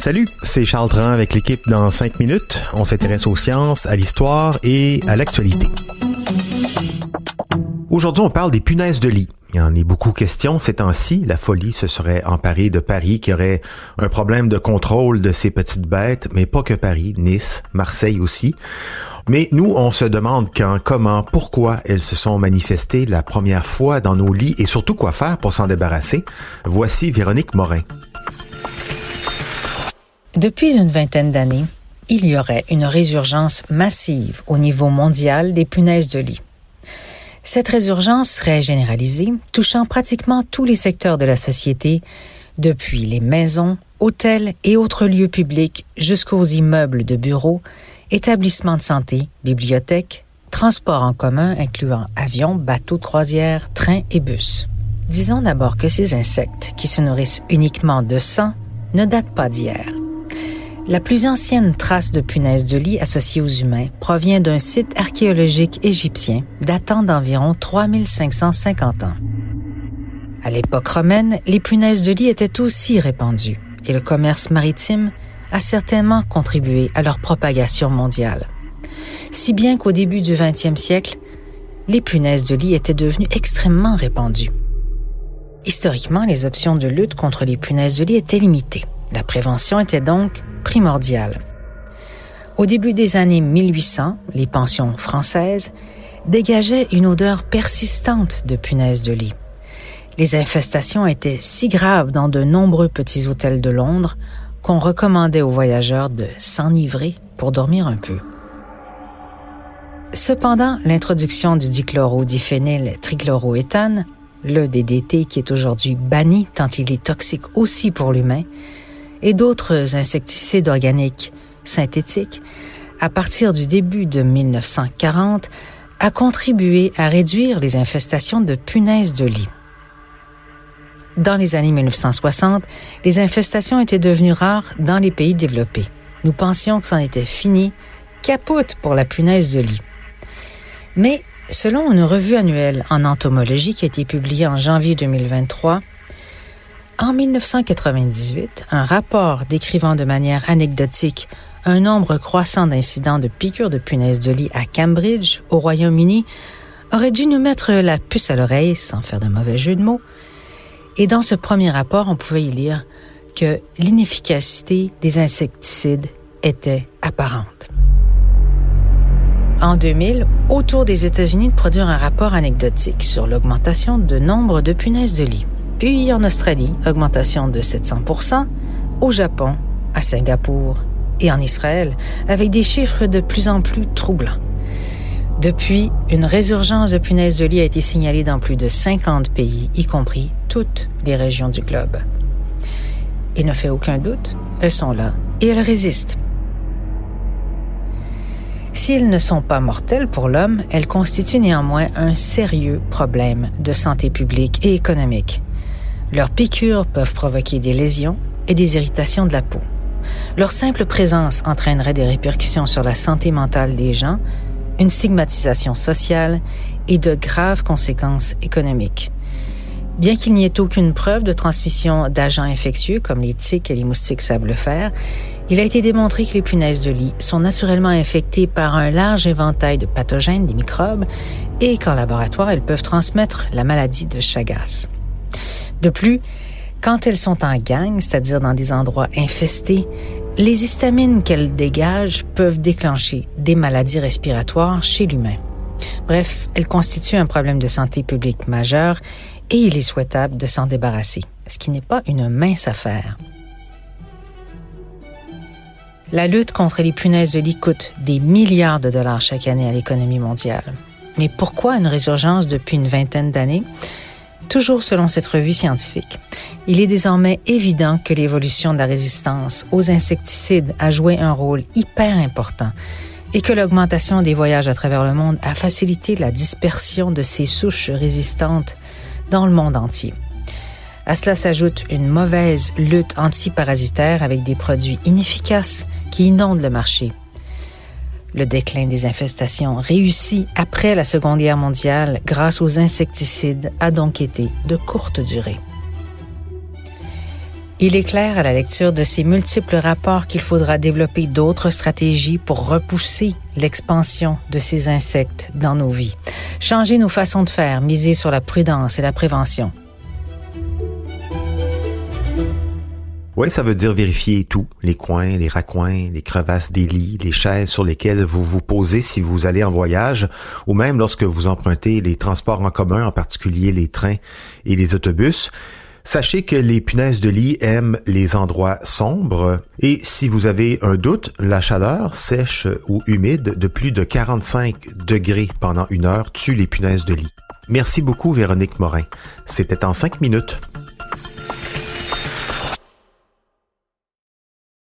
Salut, c'est Charles Dran avec l'équipe dans 5 minutes. On s'intéresse aux sciences, à l'histoire et à l'actualité. Aujourd'hui, on parle des punaises de lit. Il en a beaucoup question ces temps-ci. La folie se serait emparée de Paris qui aurait un problème de contrôle de ces petites bêtes, mais pas que Paris, Nice, Marseille aussi. Mais nous, on se demande quand, comment, pourquoi elles se sont manifestées la première fois dans nos lits et surtout quoi faire pour s'en débarrasser. Voici Véronique Morin. Depuis une vingtaine d'années, il y aurait une résurgence massive au niveau mondial des punaises de lit. Cette résurgence serait généralisée, touchant pratiquement tous les secteurs de la société, depuis les maisons, hôtels et autres lieux publics jusqu'aux immeubles de bureaux, établissements de santé, bibliothèques, transports en commun incluant avions, bateaux de croisière, trains et bus. Disons d'abord que ces insectes, qui se nourrissent uniquement de sang, ne datent pas d'hier. La plus ancienne trace de punaise de lit associée aux humains provient d'un site archéologique égyptien datant d'environ 3550 ans. À l'époque romaine, les punaises de lit étaient aussi répandues et le commerce maritime a certainement contribué à leur propagation mondiale. Si bien qu'au début du 20e siècle, les punaises de lit étaient devenues extrêmement répandues. Historiquement, les options de lutte contre les punaises de lit étaient limitées. La prévention était donc primordiale. Au début des années 1800, les pensions françaises dégageaient une odeur persistante de punaises de lit. Les infestations étaient si graves dans de nombreux petits hôtels de Londres qu'on recommandait aux voyageurs de s'enivrer pour dormir un peu. Cependant, l'introduction du dichlorodiphényl trichloroéthane, le DDT qui est aujourd'hui banni tant il est toxique aussi pour l'humain, et d'autres insecticides organiques synthétiques, à partir du début de 1940, a contribué à réduire les infestations de punaises de lit. Dans les années 1960, les infestations étaient devenues rares dans les pays développés. Nous pensions que c'en était fini, capote pour la punaise de lit. Mais selon une revue annuelle en entomologie qui a été publiée en janvier 2023, en 1998, un rapport décrivant de manière anecdotique un nombre croissant d'incidents de piqûres de punaises de lit à Cambridge, au Royaume-Uni, aurait dû nous mettre la puce à l'oreille, sans faire de mauvais jeu de mots, et dans ce premier rapport, on pouvait y lire que l'inefficacité des insecticides était apparente. En 2000, autour des États-Unis de produire un rapport anecdotique sur l'augmentation de nombre de punaises de lit. Puis en Australie, augmentation de 700% au Japon, à Singapour et en Israël, avec des chiffres de plus en plus troublants. Depuis, une résurgence de punaises de lit a été signalée dans plus de 50 pays, y compris toutes les régions du globe. Il ne fait aucun doute, elles sont là et elles résistent. S'ils ne sont pas mortels pour l'homme, elles constituent néanmoins un sérieux problème de santé publique et économique. Leurs piqûres peuvent provoquer des lésions et des irritations de la peau. Leur simple présence entraînerait des répercussions sur la santé mentale des gens, une stigmatisation sociale et de graves conséquences économiques. Bien qu'il n'y ait aucune preuve de transmission d'agents infectieux comme les tiques et les moustiques savent le faire, il a été démontré que les punaises de lit sont naturellement infectées par un large éventail de pathogènes, des microbes, et qu'en laboratoire, elles peuvent transmettre la maladie de Chagas. De plus, quand elles sont en gang, c'est-à-dire dans des endroits infestés, les histamines qu'elles dégagent peuvent déclencher des maladies respiratoires chez l'humain. Bref, elles constituent un problème de santé publique majeur et il est souhaitable de s'en débarrasser, ce qui n'est pas une mince affaire. La lutte contre les punaises de lit coûte des milliards de dollars chaque année à l'économie mondiale. Mais pourquoi une résurgence depuis une vingtaine d'années? Toujours selon cette revue scientifique, il est désormais évident que l'évolution de la résistance aux insecticides a joué un rôle hyper important et que l'augmentation des voyages à travers le monde a facilité la dispersion de ces souches résistantes dans le monde entier. À cela s'ajoute une mauvaise lutte antiparasitaire avec des produits inefficaces qui inondent le marché le déclin des infestations réussi après la Seconde Guerre mondiale grâce aux insecticides a donc été de courte durée. Il est clair à la lecture de ces multiples rapports qu'il faudra développer d'autres stratégies pour repousser l'expansion de ces insectes dans nos vies. Changer nos façons de faire, miser sur la prudence et la prévention. Oui, ça veut dire vérifier tout, les coins, les raccoins, les crevasses des lits, les chaises sur lesquelles vous vous posez si vous allez en voyage, ou même lorsque vous empruntez les transports en commun, en particulier les trains et les autobus. Sachez que les punaises de lit aiment les endroits sombres et si vous avez un doute, la chaleur sèche ou humide de plus de 45 degrés pendant une heure tue les punaises de lit. Merci beaucoup Véronique Morin. C'était en cinq minutes.